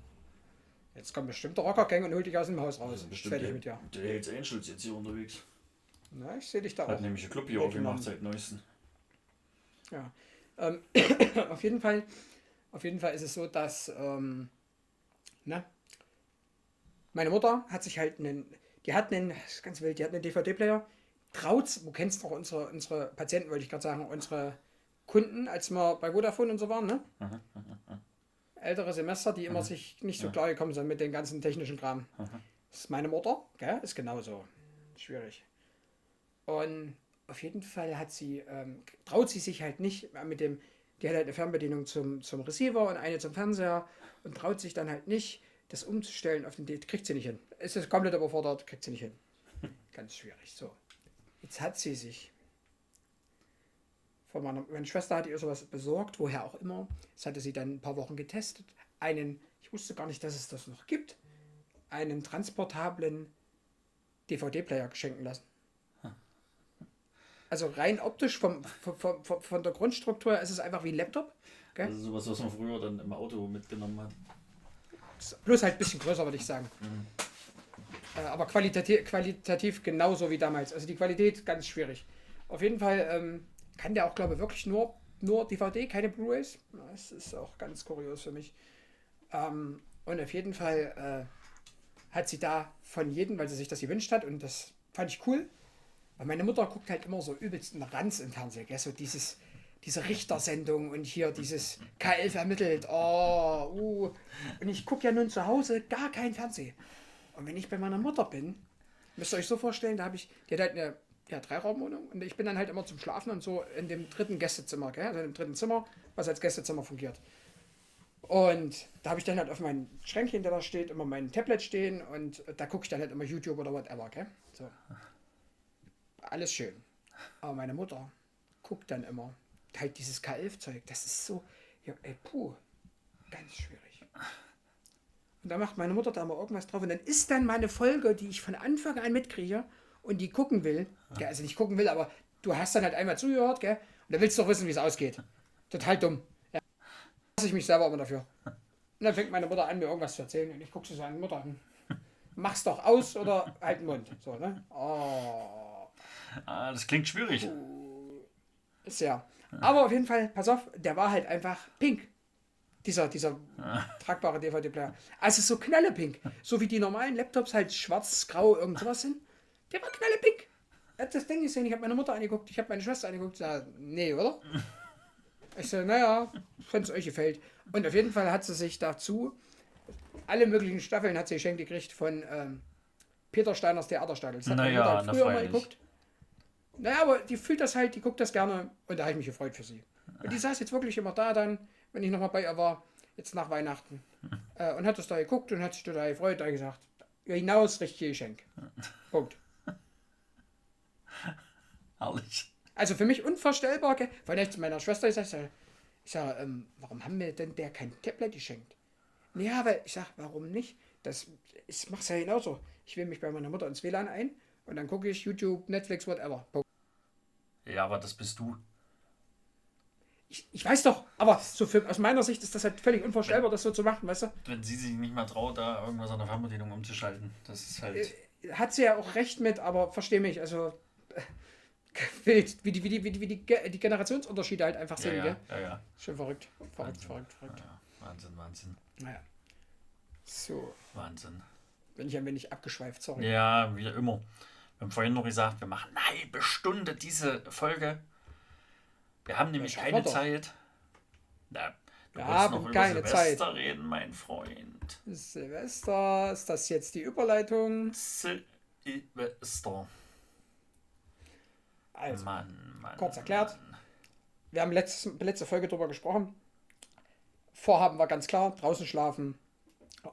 Jetzt kommt bestimmt der Rockergang und holt dich aus dem Haus raus. Bestimmt der, mit dir. der Hells Angels jetzt hier unterwegs. Na, ich sehe dich da Hat auch. nämlich ein Club hier aufgemacht seit neuesten. Ja. Ähm, auf jeden Fall, auf jeden Fall ist es so, dass ähm, ne, meine Mutter hat sich halt einen, die hat einen, ganz wild, die hat einen DVD-Player. Traut, du kennst noch unsere, unsere Patienten, wollte ich gerade sagen, unsere Kunden, als wir bei Vodafone und so waren, ne? Ältere Semester, die immer sich nicht so klar gekommen sind mit dem ganzen technischen Kram. Das ist meine Mutter, gell? Ist genauso. Schwierig. Und auf jeden Fall hat sie, ähm, traut sie sich halt nicht mit dem, die hat halt eine Fernbedienung zum, zum Receiver und eine zum Fernseher und traut sich dann halt nicht, das umzustellen auf den, kriegt sie nicht hin. Ist es komplett überfordert, kriegt sie nicht hin. Ganz schwierig, so. Jetzt hat sie sich von meiner, meine Schwester hat ihr sowas besorgt, woher auch immer. Das hatte sie dann ein paar Wochen getestet. Einen, ich wusste gar nicht, dass es das noch gibt, einen transportablen DVD-Player geschenken lassen. Also rein optisch vom, vom, vom, von der Grundstruktur ist es einfach wie ein Laptop. Gell? Also sowas, was man früher dann im Auto mitgenommen hat. Bloß halt ein bisschen größer, würde ich sagen. Äh, aber qualitativ, qualitativ genauso wie damals. Also die Qualität ganz schwierig. Auf jeden Fall ähm, kann der auch, glaube ich, wirklich nur, nur DVD, keine Blu-rays. Das ist auch ganz kurios für mich. Ähm, und auf jeden Fall äh, hat sie da von jedem, weil sie sich das gewünscht hat, und das fand ich cool. Weil meine Mutter guckt halt immer so übelsten Ranz im Fernsehen, gell? so dieses, diese Richtersendung und hier dieses K11 ermittelt. Oh, uh. Und ich gucke ja nun zu Hause gar kein Fernsehen. Und wenn ich bei meiner Mutter bin, müsst ihr euch so vorstellen, da habe ich, die hat halt eine ja, Dreiraumwohnung und ich bin dann halt immer zum Schlafen und so in dem dritten Gästezimmer, gell? also im dritten Zimmer, was als Gästezimmer fungiert. Und da habe ich dann halt auf meinem Schränkchen, der da steht, immer mein Tablet stehen und da gucke ich dann halt immer YouTube oder whatever, gell? So. Alles schön. Aber meine Mutter guckt dann immer halt dieses K11-Zeug. Das ist so, ja, ey, puh, ganz schwierig. Und da macht meine Mutter da mal irgendwas drauf und dann ist dann meine Folge, die ich von Anfang an mitkriege und die gucken will, gell? also nicht gucken will, aber du hast dann halt einmal zugehört, gell? Und dann willst du doch wissen, wie es ausgeht. Total dumm. Ja. Hasse ich mich selber immer dafür. Und dann fängt meine Mutter an, mir irgendwas zu erzählen und ich gucke sie so an, Mutter an. Mach's doch aus oder halt den Mund. So, ne? Oh. Ah, das klingt schwierig. Ist ja. Aber auf jeden Fall, pass auf, der war halt einfach pink. Dieser, dieser tragbare DVD-Player. Also so knallepink. So wie die normalen Laptops halt schwarz, grau, irgend sowas sind. Der war knallepink. Das Ding gesehen, ich habe meine Mutter angeguckt, ich habe meine Schwester angeguckt, sag, nee, oder? Ich so, naja, wenn es euch gefällt. Und auf jeden Fall hat sie sich dazu alle möglichen Staffeln hat sie geschenkt gekriegt von ähm, Peter Steiners Theaterstadel. Das hat meine Naja, Mutter halt na früher mal geguckt. Naja, aber die fühlt das halt, die guckt das gerne und da habe ich mich gefreut für sie. Und die saß jetzt wirklich immer da dann, wenn ich nochmal bei ihr war, jetzt nach Weihnachten. Äh, und hat das da geguckt und hat sich total gefreut, da gesagt, hinaus richtige Geschenk. Punkt. Herrlich. Also für mich unvorstellbar, gell? weil ich zu meiner Schwester gesagt habe, ich sage, ähm, warum haben wir denn der kein Tablet geschenkt? Ja, weil ich sage, warum nicht? Das ich mach's ja genauso. Ich wähle mich bei meiner Mutter ins WLAN ein und dann gucke ich YouTube, Netflix, whatever. Punkt. Ja, aber das bist du. Ich, ich weiß doch, aber so für, aus meiner Sicht ist das halt völlig unvorstellbar, das so zu machen, weißt du? Wenn sie sich nicht mehr traut, da irgendwas an der Fernbedienung umzuschalten. Das ist halt. Hat sie ja auch recht mit, aber versteh mich, also äh, wild, wie die, wie die, wie die, wie die, die Generationsunterschiede halt einfach Ja, sind, ja, gell? ja, ja. Schon verrückt. Verrückt, Wahnsinn. verrückt, verrückt. ja. Wahnsinn, Wahnsinn, Naja. So, Wahnsinn. bin ich ein wenig abgeschweift, sorry. Ja, wie immer. Wir haben vorhin noch gesagt, wir machen eine halbe Stunde diese Folge. Wir haben nämlich wir keine. Zeit. Na, du Wir haben noch über keine Silvester reden, mein Freund. Silvester, ist das jetzt die Überleitung? Silvester. Also, Mann, Mann. kurz erklärt. Mann. wir haben letztes, letzte Folge drüber gesprochen. Vorhaben war ganz klar, draußen schlafen,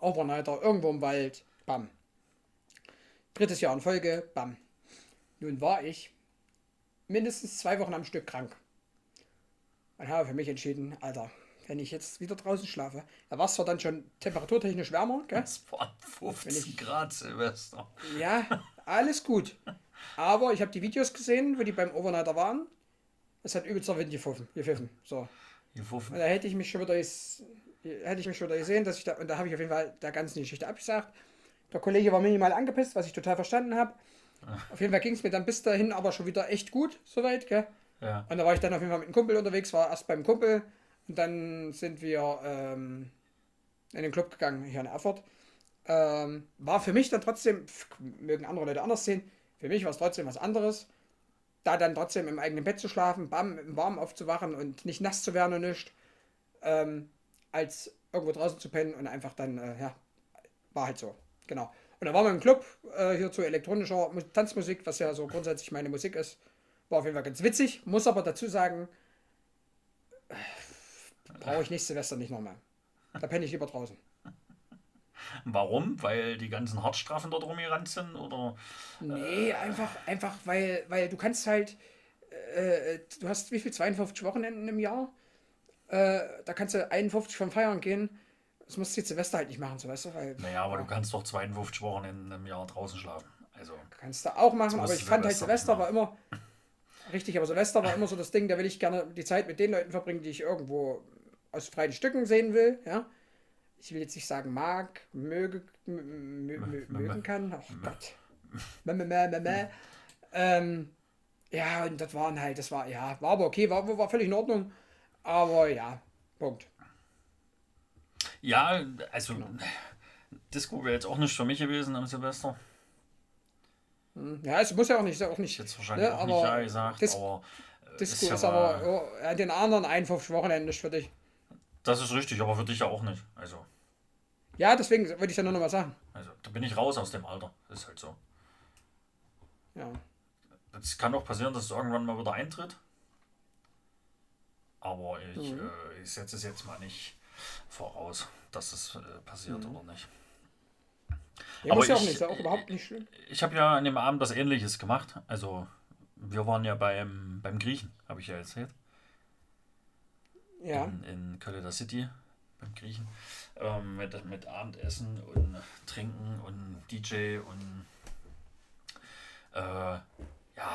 Overnighter, irgendwo im Wald, bam. Drittes Jahr in Folge, bam. Nun war ich mindestens zwei Wochen am Stück krank. Und habe für mich entschieden, Alter, wenn ich jetzt wieder draußen schlafe, da war es zwar dann schon temperaturtechnisch wärmer, gell? Es waren 15 ich- Grad Silvester. Ja, alles gut. Aber ich habe die Videos gesehen, wo die beim Overnighter waren. Es hat übelster Wind gepfiffen. gepfiffen. So. 15 Und da hätte ich mich schon wieder, hätte ich mich schon wieder gesehen, dass ich da, und da habe ich auf jeden Fall der ganzen Geschichte abgesagt. Der Kollege war minimal angepisst, was ich total verstanden habe. Auf jeden Fall ging es mir dann bis dahin aber schon wieder echt gut, soweit, gell? Ja. Und da war ich dann auf jeden Fall mit einem Kumpel unterwegs, war erst beim Kumpel und dann sind wir ähm, in den Club gegangen, hier in Erfurt. Ähm, war für mich dann trotzdem, mögen andere Leute anders sehen, für mich war es trotzdem was anderes. Da dann trotzdem im eigenen Bett zu schlafen, bam, im Warmen aufzuwachen und nicht nass zu werden und nichts, ähm, als irgendwo draußen zu pennen und einfach dann, äh, ja, war halt so. Genau. Und da waren wir im Club, äh, hier zu elektronischer Mu- Tanzmusik, was ja so grundsätzlich meine Musik ist. War auf jeden Fall ganz witzig, muss aber dazu sagen, äh, brauche ich nächstes Silvester nicht nochmal. Da penne ich lieber draußen. Warum? Weil die ganzen Hartstrafen dort rumgerannt sind? Oder? Nee, einfach, einfach weil, weil du kannst halt, äh, du hast wie viel, 52 Wochenenden im Jahr? Äh, da kannst du 51 vom Feiern gehen. Das musst du jetzt Silvester halt nicht machen, so weißt du, weil Naja, aber du kannst doch 52 Wochen in einem Jahr draußen schlafen. Also, kannst du auch machen, aber ich fand halt Silvester Silvester war immer, richtig, aber Silvester war immer so das Ding, da will ich gerne die Zeit mit den Leuten verbringen, die ich irgendwo aus freien Stücken sehen will, ja. Ich will jetzt nicht sagen mag, möge, mö, mö, mö, mögen kann, oh Gott. Ähm, ja, und das waren halt, das war, ja, war aber okay, war, war völlig in Ordnung, aber ja, Punkt. ja, also Disco wäre jetzt auch nicht für mich gewesen am Silvester. Hm, Ja, es muss ja auch nicht, ist ja auch nicht, Jetzt wahrscheinlich Ja, auch nicht aber ja gesagt, Dis- aber äh, Disco ja ist aber oh, an den anderen 51 Wochenenden nicht für dich. Das ist richtig, aber für dich ja auch nicht. Also, Ja, deswegen wollte ich ja nur noch mal sagen. also da bin ich raus aus dem Alter. Ist halt so. Ja. Es kann auch passieren, dass es irgendwann mal wieder eintritt. Aber ich, Mhm. äh, ich setze es jetzt mal nicht voraus, dass es äh, passiert Mhm. oder nicht. Ja, Aber muss ja auch ich- nicht, ist ja auch überhaupt nicht schlimm. Ich habe ja an dem Abend was ähnliches gemacht. Also, wir waren ja beim, beim Griechen, habe ich ja erzählt. Ja. in, in der City beim Griechen ähm, mit, mit Abendessen und Trinken und DJ und äh, ja,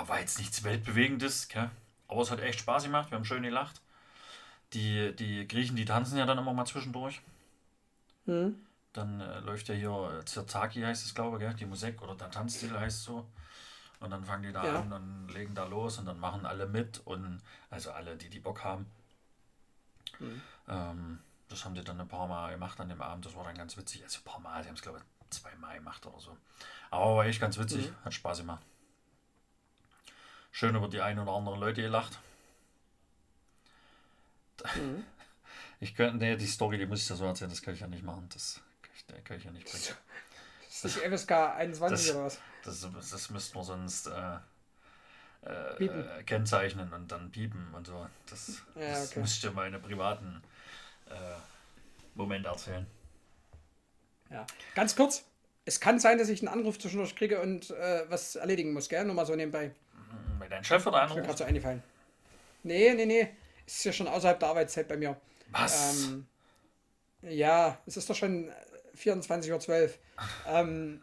war jetzt nichts Weltbewegendes, gell? aber es hat echt Spaß gemacht, wir haben schön gelacht. Die, die Griechen, die tanzen ja dann immer mal zwischendurch. Hm. Dann äh, läuft ja hier äh, Zirtaki heißt es, glaube ich, gell? die Musik oder der Tanzstil heißt es so. Und dann fangen die da Ja. an und legen da los und dann machen alle mit und also alle, die die Bock haben. Mhm. Ähm, das haben die dann ein paar Mal gemacht an dem Abend. Das war dann ganz witzig. Also ein paar Mal, die haben es glaube ich zweimal gemacht oder so. Aber war echt ganz witzig, Mhm. hat Spaß gemacht. Schön über die ein oder anderen Leute gelacht. Mhm. Ich könnte, nee, die Story, die muss ich ja so erzählen, das kann ich ja nicht machen. Das kann ich, das kann ich ja nicht bringen. Das ist nicht FSK 21 das- oder was? Das, das müssten wir sonst äh, äh, äh, kennzeichnen und dann piepen und so. Das, Ja, das okay. müsst ihr meine privaten äh, Momente erzählen. Ja. Ganz kurz, es kann sein, dass ich einen Anruf zwischendurch kriege und äh, was erledigen muss, gell? Nur mal so nebenbei. Wenn dein Chef oder Ist mir gerade anruft, so eingefallen. Nee, nee, nee. Ist ja schon außerhalb der Arbeitszeit bei mir. was? Ähm, ja, es ist doch schon 24.12 Uhr. ähm,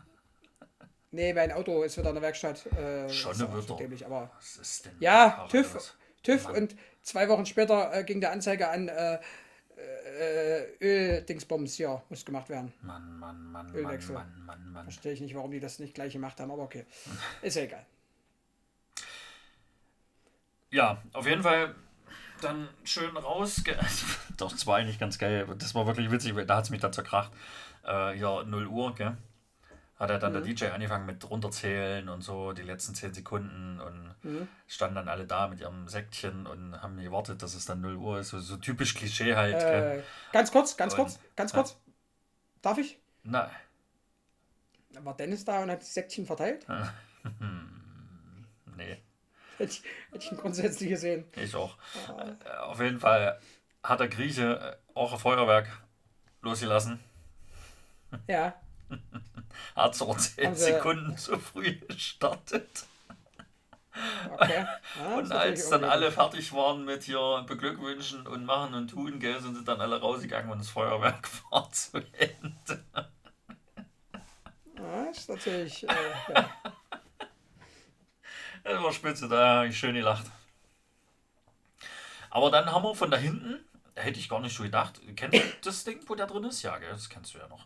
nee, mein Auto ist wieder in der Werkstatt. Äh, Schon wieder. so dämlich, aber was ist denn ja, TÜV, los? TÜV Mann. und zwei Wochen später äh, ging der Anzeige an, äh, äh, Öl-Dingsbums hier muss gemacht werden. Mann, Mann, Mann, Mann, Ölwechsel. Mann, Mann, Mann. Verstehe ich nicht, warum die das nicht gleich gemacht haben, aber okay. Ist ja egal. Ja, auf jeden Fall dann schön raus. Doch, das war eigentlich ganz geil. Das war wirklich witzig, weil da hat es mich dann zerkracht. Äh, hier 0 Uhr, gell? Hat er dann Mhm. der DJ angefangen mit runterzählen und so, die letzten 10 Sekunden und Mhm. standen dann alle da mit ihrem Säckchen und haben gewartet, dass es dann 0 Uhr ist. So, so typisch Klischee halt? Äh, ganz kurz, ganz Und- kurz, ganz kurz. Darf ich? Na, War Dennis da und hat die Säckchen verteilt? nee, Hätte ich, hätte ich ihn grundsätzlich gesehen. ich auch. Ah. Äh, Auf jeden Fall hat der Grieche auch ein Feuerwerk losgelassen. Ja. Hat so 10 Haben sie- Sekunden zu früh gestartet. Okay. Ja, Und als dann alle fertig waren mit hier beglückwünschen und machen und tun, gell, sind sie dann alle rausgegangen und das Feuerwerk war zu Ende. Ja, ist natürlich. Äh, ja. Das war spitze, da habe ich schön gelacht. Aber dann haben wir von da hinten, hätte ich gar nicht so gedacht, kennst du das Ding, wo da drin ist? Ja, gell, das kennst du ja noch.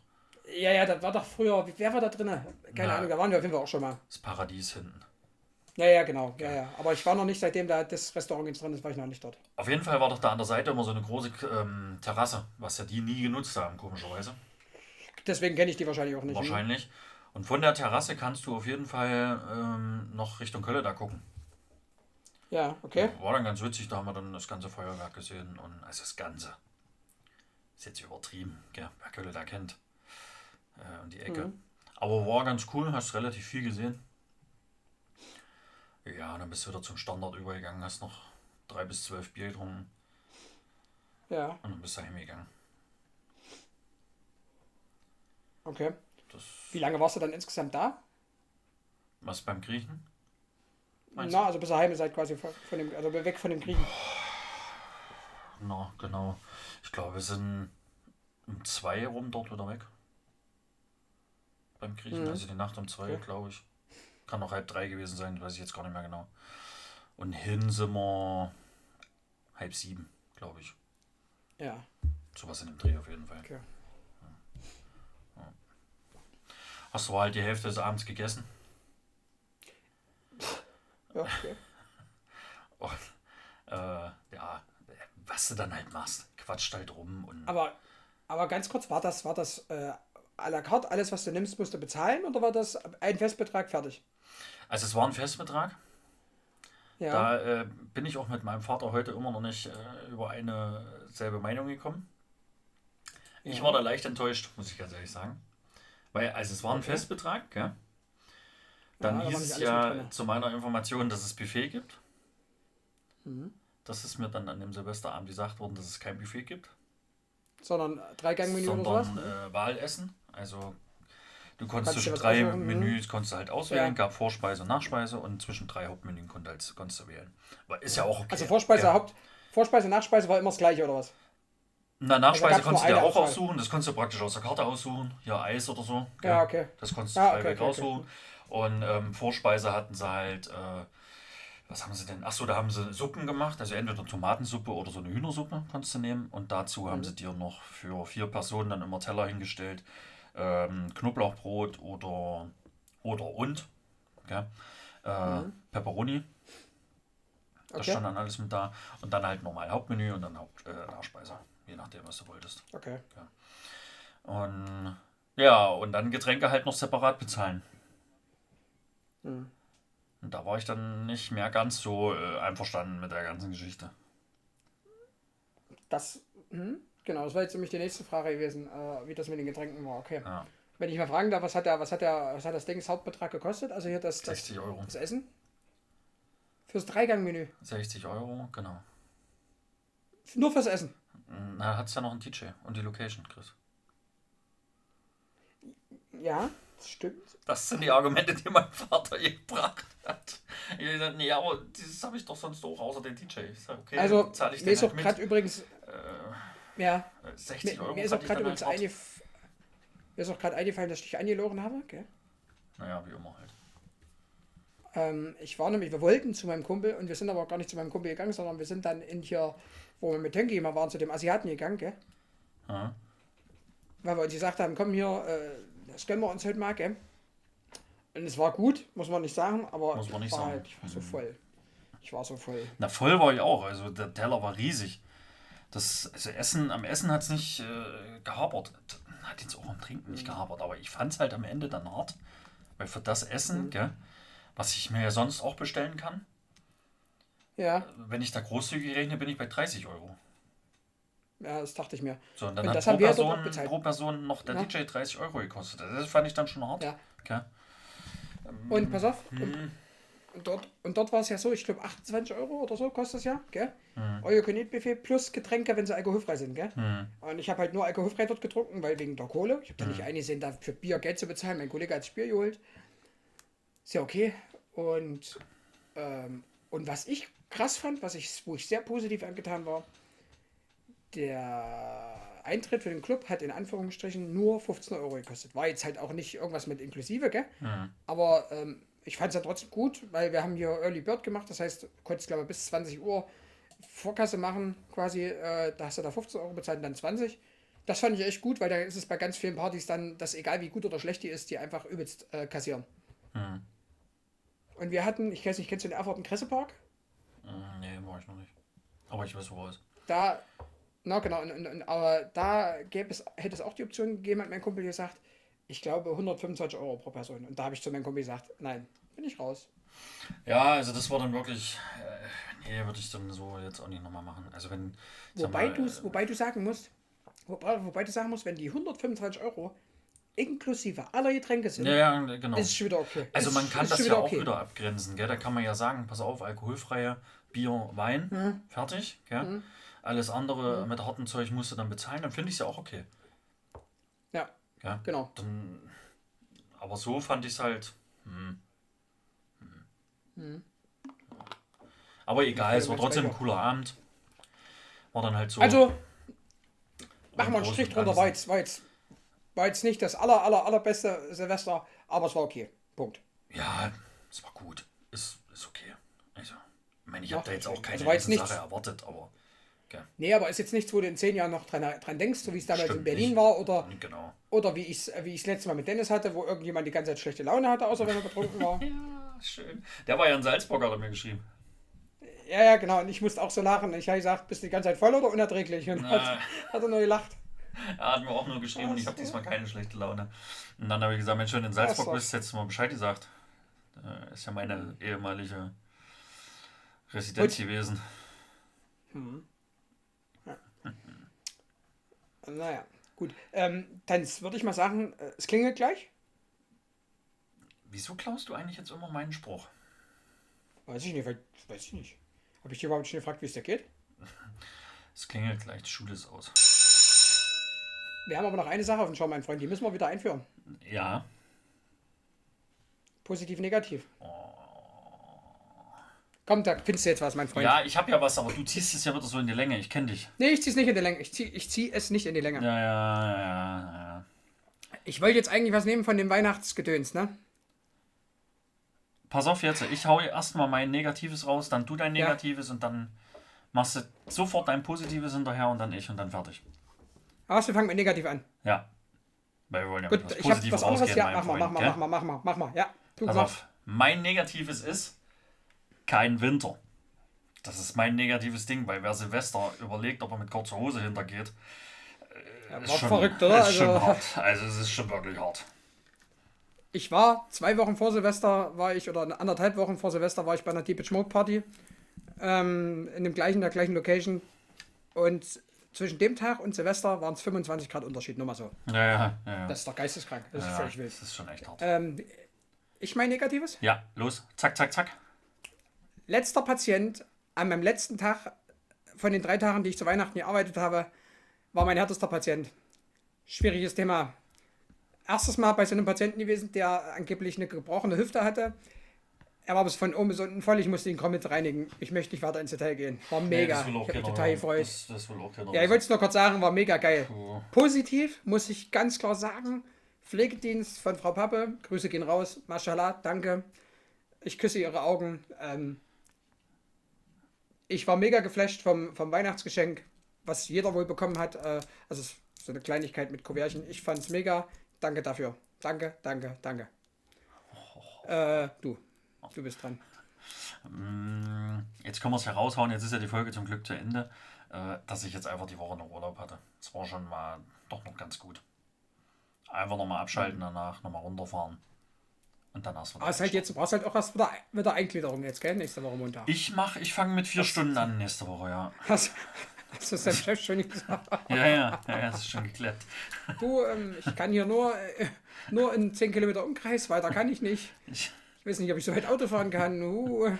Ja, ja, das war doch früher. Wer war da drin? Keine Na. Ahnung, da waren wir auf jeden Fall auch schon mal. Das Paradies hinten. Ja, ja, genau. Ja, ja. Aber ich war noch nicht, seitdem da das Restaurant jetzt drin ist, war ich noch nicht dort. Auf jeden Fall war doch da an der Seite immer so eine große ähm, Terrasse, was ja die nie genutzt haben, komischerweise. Deswegen kenne ich die wahrscheinlich auch nicht. Wahrscheinlich. Und von der Terrasse kannst du auf jeden Fall ähm, noch Richtung Kölle da gucken. Ja, okay. War dann ganz witzig, da haben wir dann das ganze Feuerwerk gesehen und also das Ganze. Ist jetzt übertrieben, gell? wer Kölle da kennt. Äh, und die Ecke. Mhm. Aber war ganz cool, hast relativ viel gesehen. Ja, dann bist du wieder zum Standard übergegangen, hast noch drei bis zwölf Bier getrunken Ja, und dann bist du heimgegangen. okay. Das, Wie lange warst du dann insgesamt da? was beim Griechen? Meinst Na, also bis ihr heim seid quasi von, dem, also weg von dem Kriegen. Na, genau. Ich glaube, wir sind um zwei rum dort wieder weg. Beim Griechen, Mhm. also die Nacht um zwei, Okay. glaube ich. Kann noch halb drei gewesen sein, weiß ich jetzt gar nicht mehr genau. Und hin sind wir halb sieben, glaube ich. Ja, Sowas in dem Dreh auf jeden Fall. okay. Hast du halt die Hälfte des Abends gegessen? Ja, okay. Und, äh, ja, was du dann halt machst. Quatscht halt rum und. Aber, aber ganz kurz, war das, war das äh, à la carte, alles was du nimmst, musst du bezahlen oder war das ein Festbetrag fertig? Also es war ein Festbetrag. Ja. Da äh, bin ich auch mit meinem Vater heute immer noch nicht äh, über eine selbe Meinung gekommen. Ich Ja. war da leicht enttäuscht, muss ich ganz ehrlich sagen. Weil, also es war ein Okay. Festbetrag, gell? Dann Ja, hieß es ja zu meiner Information, dass es Buffet gibt. Mhm. Das ist mir dann an dem Silvesterabend gesagt worden, dass es kein Buffet gibt, Sondern Dreigangmenü oder sowas? sondern äh, Wahlessen. Also du konntest zwischen drei. Menüs konntest du halt auswählen, Ja. gab Vorspeise und Nachspeise und zwischen drei Hauptmenüs konntest, konntest du wählen. Aber ist ja auch okay. Also Vorspeise, ja. Haupt, Vorspeise, Nachspeise war immer das gleiche oder was? Na, Nachspeise gab's konntest du dir auch Auswahl. aussuchen. Das konntest du praktisch aus der Karte aussuchen. Ja, Eis oder so. gell? Ja, okay. Das konntest du Ah, frei okay, weg okay, aussuchen. Und ähm, Vorspeise hatten sie halt, äh, was haben sie denn? Achso, da haben sie Suppen gemacht. Also entweder Tomatensuppe oder so eine Hühnersuppe konntest du nehmen. Und dazu haben Mhm. sie dir noch für vier Personen dann immer Teller hingestellt. Ähm, Knoblauchbrot oder, oder und. Gell? Äh, Pepperoni. Das Mhm. Okay. stand dann alles mit da. Und dann halt normal Hauptmenü und dann Haupt, äh, Nachspeise. Je nachdem, was du wolltest. Okay. Und ja, und dann Getränke halt noch separat bezahlen. Mhm. Und da war ich dann nicht mehr ganz so äh, einverstanden mit der ganzen Geschichte. Das, hm, genau, das war jetzt nämlich die nächste Frage gewesen, äh, wie das mit den Getränken war. Okay. Ja, Wenn ich mal fragen darf, was hat der, was hat der, was hat das Ding Hauptbetrag gekostet? Also hier das, das, 60 Euro. das Essen? Fürs Dreigangmenü. 60 Euro, genau. Nur fürs Essen. Na, hat es ja noch einen DJ und die Location, Chris. Ja, das stimmt. Das sind die Argumente, die mein Vater gebracht hat. Ich gesagt, nee, aber dieses habe ich doch sonst auch, außer den DJ. Sag, okay, Also, zahle ich mir den ist auch gerade mit. übrigens, Äh, ja, 60 mir, Euro mir ist auch gerade übrigens halt eingef mir ist auch gerade eingefallen, dass ich dich angelogen habe. Gell? Naja, wie immer halt. Ähm, ich war nämlich, wir wollten zu meinem Kumpel und wir sind aber gar nicht zu meinem Kumpel gegangen, sondern wir sind dann in hier, wo wir mit Tönki immer waren, zu dem Asiaten gegangen, gell? Ja. Weil wir uns gesagt haben, komm hier, äh, das gönnen wir uns heute mal, gell? Und es war gut, muss man nicht sagen, aber Muss man ich nicht war sagen. halt, ich war so Mhm. voll. Ich war so voll. Na, voll war ich auch. Also der Teller war riesig. Das also Essen, am Essen hat es nicht äh, gehapert. Hat jetzt auch am Trinken nicht gehapert, aber ich fand es halt am Ende dann hart. Weil für das Essen, gell, was ich mir ja sonst auch bestellen kann, Ja, wenn ich da großzügig rechne, bin ich bei 30 Euro. ja, das dachte ich mir. So, und dann Und hat das pro Person, pro Person noch der Ja. DJ 30 Euro gekostet. Das fand ich dann schon hart. Ja. Gell? Und pass auf, Mhm. und, und dort, und dort war es ja so, ich glaube 28 Euro oder so kostet es ja, gell? Mhm. Euer Buffet plus Getränke, wenn sie alkoholfrei sind, gell? Und ich habe halt nur alkoholfrei dort getrunken, weil wegen der Kohle. Ich habe da nicht Mhm. eingesehen, da für Bier Geld zu bezahlen. Mein Kollege hat das Bier geholt. Ist ja okay. Und, ähm, und was ich krass fand, was ich, wo ich sehr positiv angetan war, der Eintritt für den Club hat in Anführungsstrichen nur 15 Euro gekostet. War jetzt halt auch nicht irgendwas mit inklusive, gell? Aber ähm, ich fand es ja trotzdem gut, weil wir haben hier Early Bird gemacht. Das heißt, du konntest, glaube ich, bis 20 Uhr Vorkasse machen, quasi. Äh, da hast du da 15 Euro bezahlt und dann 20. Das fand ich echt gut, weil da ist es bei ganz vielen Partys dann, dass egal wie gut oder schlecht die ist, die einfach übelst äh, kassieren. Und wir hatten, ich weiß nicht, kennst du den Erfurt Kressepark? Mm, Nee, war ich noch nicht. Aber ich weiß, wo es ist. Da, na genau, und, und, und, aber da gäbe es, hätte es auch die Option gegeben, hat mein Kumpel gesagt, ich glaube 125 Euro pro Person. Und da habe ich zu meinem Kumpel gesagt, nein, bin ich raus. Ja, also das war dann wirklich. Äh, nee, würde ich dann so jetzt auch nicht nochmal machen. Also wenn. Wobei, mal, du, äh, wobei du sagen musst, wobei, wobei du sagen musst, wenn die 125 Euro inklusive aller Getränke sind, Ja, ja, genau. ist es schon wieder okay. Also ist, man kann das ja auch okay. wieder abgrenzen, gell? Da kann man ja sagen, pass auf, alkoholfreie Bier, Wein, Mhm. fertig, gell? Alles andere mit hartem Zeug musst du dann bezahlen, dann finde ich es ja auch okay. Ja, Gell? genau. Dann, aber so fand ich es halt. Hm. Hm. Aber egal, es war trotzdem ein cooler Abend. War dann halt so. Also, machen wir einen Strich drunter, war jetzt, war, jetzt, war jetzt nicht das aller, aller, allerbeste Silvester, aber es war okay. Punkt. Ja, es war gut. Ist, ist okay. Also, ich meine, ich Ja, habe da jetzt auch also keine jetzt Sache nichts- erwartet, aber. Gell. Nee, aber ist jetzt nichts, wo du in zehn Jahren noch dran, dran denkst, so wie es damals Stimmt in Berlin nicht. war oder, Genau. oder wie ich es wie ich's letztes Mal mit Dennis hatte, wo irgendjemand die ganze Zeit schlechte Laune hatte, außer wenn er betrunken war. Ja, schön. Der war ja in Salzburg, hat er mir geschrieben. Ja, ja, genau. Und ich musste auch so lachen. Ich habe gesagt, bist du die ganze Zeit voll oder unerträglich? Und hat, hat er nur gelacht. Er hat mir auch nur geschrieben und ich habe diesmal keine schlechte Laune. Und dann habe ich gesagt, wenn du in Salzburg bist, hättest du mal Bescheid gesagt. Äh, ist ja meine ehemalige Residenz Gut. gewesen. Naja, gut. Ähm, dann würde ich mal sagen, äh, es klingelt gleich. Wieso klaust du eigentlich jetzt immer meinen Spruch? Weiß ich nicht, weil, weiß ich nicht. Habe ich dir überhaupt schon gefragt, wie es dir geht? Es klingelt gleich, die Schule ist aus. Wir haben aber noch eine Sache auf dem Schau, mein Freund, die müssen wir wieder einführen. Ja. Positiv, negativ. Komm, da findest du jetzt was, mein Freund. Ja, ich habe ja was, aber du ziehst es ja wieder so in die Länge. Ich kenne dich. Nee, ich zieh's nicht in die Länge. Ich zieh, ich zieh es nicht in die Länge. Ja, ja, ja, ja. Ich wollte jetzt eigentlich was nehmen von dem Weihnachtsgedöns, ne? Pass auf jetzt, ich hau erstmal mein Negatives raus, dann du dein Ja. Negatives und dann machst du sofort dein Positives hinterher und dann ich und dann fertig. Aber wir fangen mit negativ an. Ja. Weil wir wollen ja Gut, mit was ich habe Positivem was anderes. Ja, mach mal, mach mal, mach mal, mach mal, mach mal. Ja, du Pass mach. auf. Mein Negatives ist kein Winter. Das ist mein negatives Ding, weil wer Silvester überlegt, ob er mit kurzer Hose hintergeht, Ja, ist schon, verrückt, oder? Ist schon Also, hart. Also es ist schon wirklich hart. ich war zwei Wochen vor Silvester, war ich, oder anderthalb Wochen vor Silvester, war ich bei einer Deep Smoke Party. Ähm, in dem gleichen, der gleichen Location. Und zwischen dem Tag und Silvester waren es 25 Grad Unterschied, nur mal so. Ja, ja, ja. ja. Das ist doch geisteskrank. Das ist ja, völlig wild. das ist schon echt hart. Ähm, ich mein Negatives. Ja, los. Zack, zack, zack. Letzter Patient an meinem letzten Tag von den drei Tagen, die ich zu Weihnachten gearbeitet habe, war mein härtester Patient. Schwieriges Thema. Erstes Mal bei so einem Patienten gewesen, der angeblich eine gebrochene Hüfte hatte. Er war bis von oben bis unten voll, ich musste ihn komplett reinigen. Ich möchte nicht weiter ins Detail gehen. War mega. auch ich habe mich total gefreut. Das, das Ja, ich wollte es nur kurz sagen, war mega geil. Puh. Positiv muss ich ganz klar sagen. Pflegedienst von Frau Pappe, Grüße gehen raus. Mashallah, danke. Ich küsse ihre Augen. Ähm, ich war mega geflasht vom, vom Weihnachtsgeschenk, was jeder wohl bekommen hat. Äh, also es ist so eine Kleinigkeit mit Kuvertchen. Ich fand es mega. Danke dafür. Danke, danke, danke. Äh, du. Du bist dran. Mm, jetzt können wir es heraushauen, jetzt ist ja die Folge zum Glück zu Ende, äh, dass ich jetzt einfach die Woche noch Urlaub hatte. Das war schon mal doch noch ganz gut. Einfach nochmal abschalten danach, nochmal runterfahren. Und dann erst wieder. Aber es ist halt jetzt, du brauchst halt auch erst wieder, wieder Eingliederung jetzt, gell? Nächste Woche Montag. Ich mach, ich fange mit vier Stunden an nächste Woche, ja. Hast, hast du es deinem Chef schon gesagt? Ja, ja, ja, ja, das ist schon geklärt. Du, ähm, ich kann hier nur, äh, nur in 10 Kilometer Umkreis, weiter kann ich nicht. Ich, Ich weiß nicht, ob ich so weit Auto fahren kann. Uh.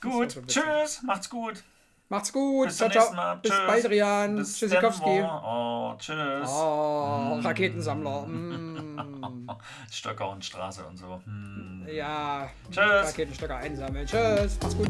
gut, witzig. tschüss, macht's gut. Macht's gut. Bis zum ciao, nächsten ciao. Mal. Bis Tschüss. bald, Rian. Bis Tschüssikowski. Denver. Oh, tschüss. Oh, Raketensammler. Mm. Stöcker und Straße und so. Hm. Ja, Tschüss. Raketenstöcker einsammeln. Tschüss, mach's gut.